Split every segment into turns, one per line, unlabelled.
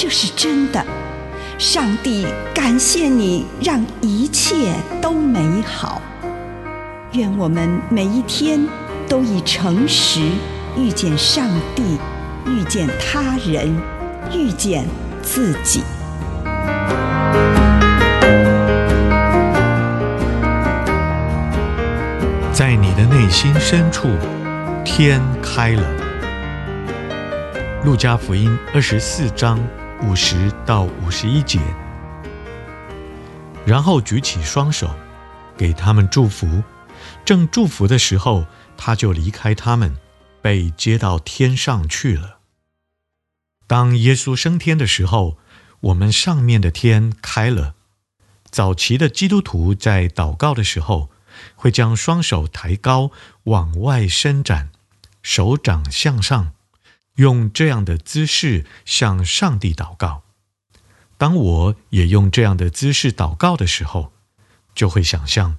这是真的。上帝感谢你，让一切都美好。愿我们每一天都以诚实遇见上帝，遇见他人，遇见自己。
在你的内心深处，天开了。路加福音二十四章五十到五十一节，然后举起双手，给他们祝福。正祝福的时候，他就离开他们，被接到天上去了。当耶稣升天的时候，我们上面的天开了。早期的基督徒在祷告的时候，会将双手抬高，往外伸展，手掌向上，用这样的姿势向上帝祷告。当我也用这样的姿势祷告的时候，就会想象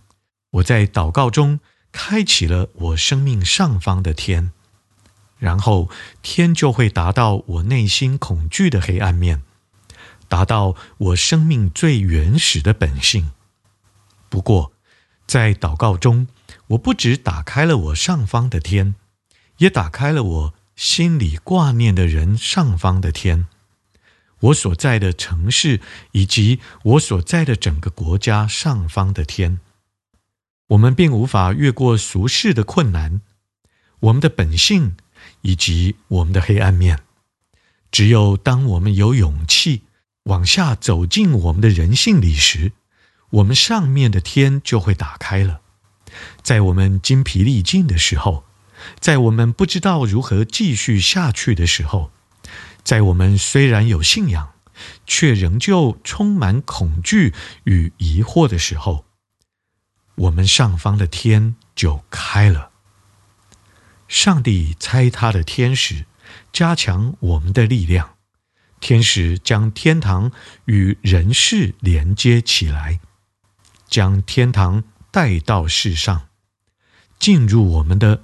我在祷告中开启了我生命上方的天，然后天就会达到我内心恐惧的黑暗面，达到我生命最原始的本性。不过，在祷告中，我不只打开了我上方的天，也打开了我心里挂念的人上方的天。我所在的城市以及我所在的整个国家上方的天。我们并无法越过俗世的困难，我们的本性以及我们的黑暗面。只有当我们有勇气往下走进我们的人性里时，我们上面的天就会打开了，在我们筋疲力尽的时候，在我们不知道如何继续下去的时候，在我们虽然有信仰，却仍旧充满恐惧与疑惑的时候，我们上方的天就开了。上帝差他的天使加强我们的力量，天使将天堂与人世连接起来。将天堂带到世上，进入我们的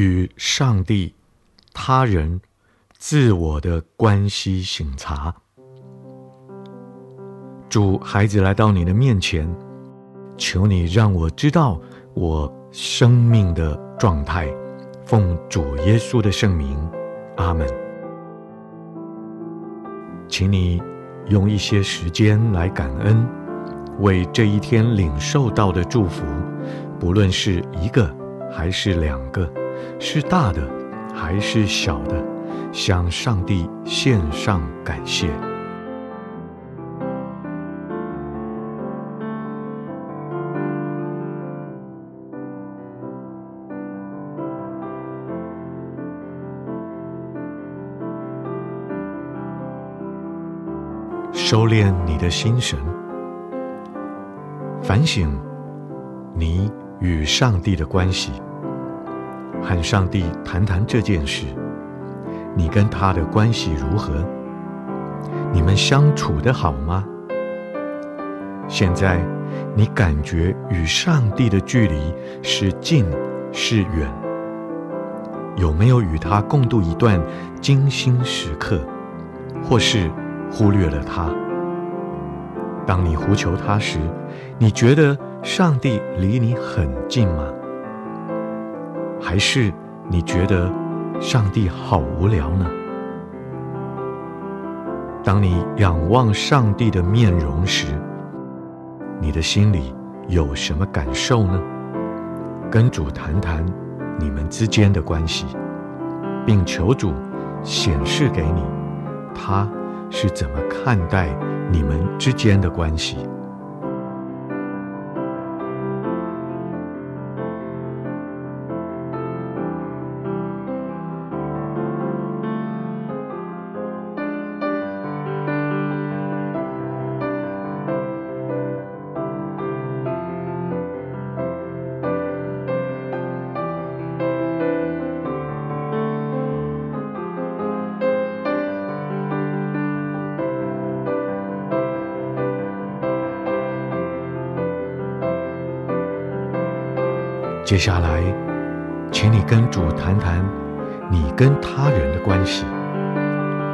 与上帝、他人、自我的关系省察。主，孩子来到你的面前，求你让我知道我生命的状态。奉主耶稣的圣名，阿门。请你用一些时间来感恩，为这一天领受到的祝福，不论是一个还是两个，是大的还是小的，向上帝献上感谢。收敛你的心神，反省你与上帝的关系，和上帝谈谈这件事。你跟他的关系如何？你们相处得好吗？现在你感觉与上帝的距离是近是远？有没有与他共度一段精心时刻，或是忽略了他？当你呼求他时，你觉得上帝离你很近吗？还是你觉得上帝好无聊呢？当你仰望上帝的面容时，你的心里有什么感受呢？跟主谈谈你们之间的关系，并求主显示给你他是怎么看待你们之间的关系。接下来，请你跟主谈谈你跟他人的关系。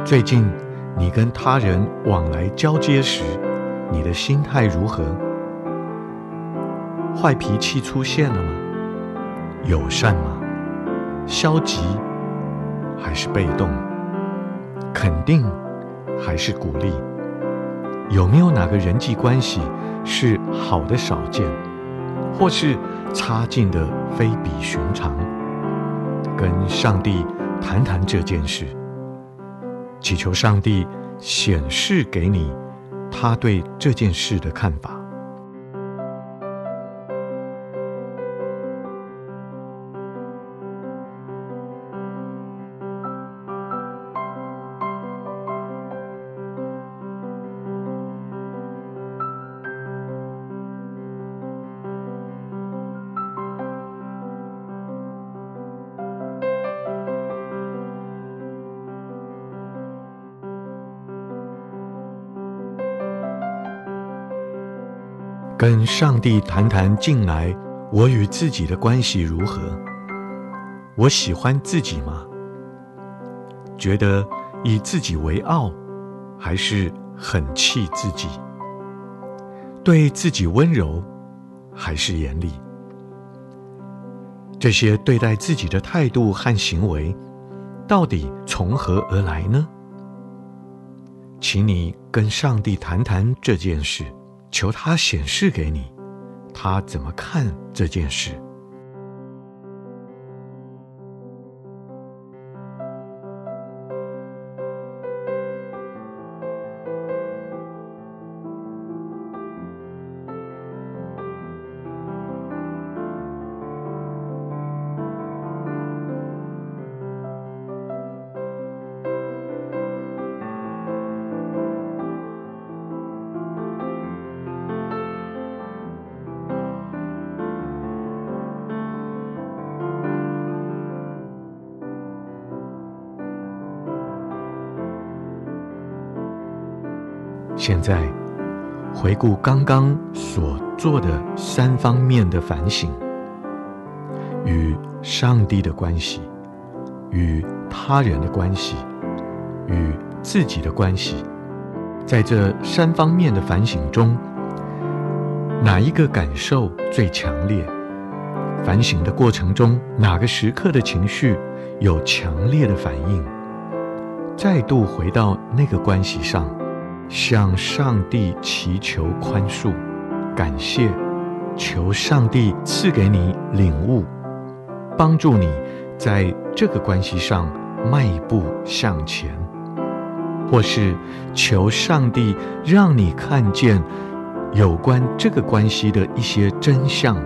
最近，你跟他人往来交接时，你的心态如何？坏脾气出现了吗？友善吗？消极还是被动？肯定还是鼓励？有没有哪个人际关系是好的少见，或是差劲的非比寻常，跟上帝谈谈这件事，祈求上帝显示给你他对这件事的看法。跟上帝谈谈近来我与自己的关系如何？我喜欢自己吗？觉得以自己为傲，还是很气自己？对自己温柔，还是严厉？这些对待自己的态度和行为，到底从何而来呢？请你跟上帝谈谈这件事。求他显示给你，他怎么看这件事。现在，回顾刚刚所做的三方面的反省，与上帝的关系、与他人的关系、与自己的关系，在这三方面的反省中，哪一个感受最强烈？反省的过程中，哪个时刻的情绪有强烈的反应？再度回到那个关系上，向上帝祈求宽恕、感谢，求上帝赐给你领悟，帮助你在这个关系上迈步向前，或是求上帝让你看见有关这个关系的一些真相。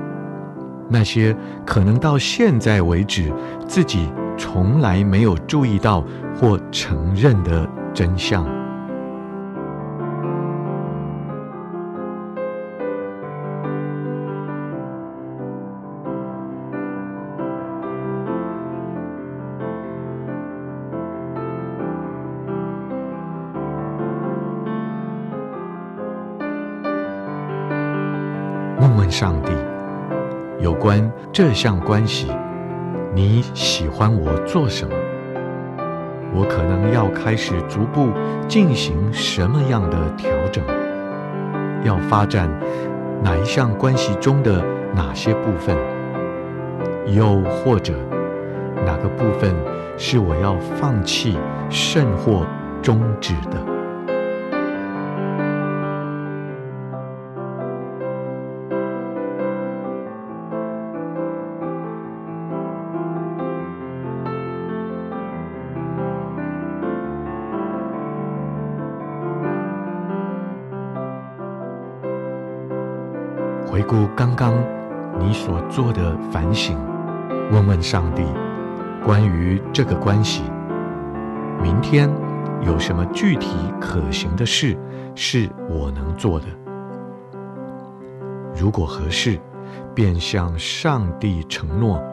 那些可能到现在为止自己从来没有注意到或承认的真相。上帝。有关这项关系，你喜欢我做什么？我可能要开始逐步进行什么样的调整？要发展哪一项关系中的哪些部分？又或者哪个部分是我要放弃甚或终止的？回顾刚刚你所做的反省，问问上帝，关于这个关系，明天有什么具体可行的事是我能做的？如果合适，便向上帝承诺，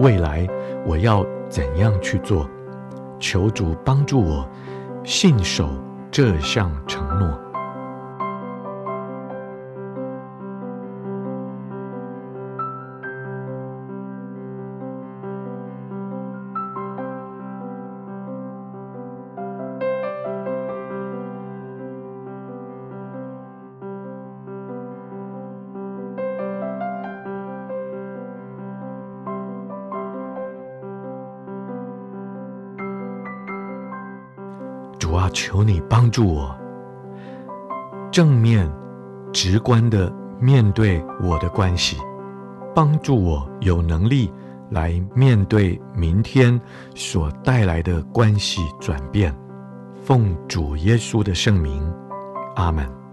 未来我要怎样去做？求主帮助我信守这项承诺。求你帮助我，正面、直观的面对我的关系，帮助我有能力来面对明天所带来的关系转变。奉主耶稣的圣名，阿门。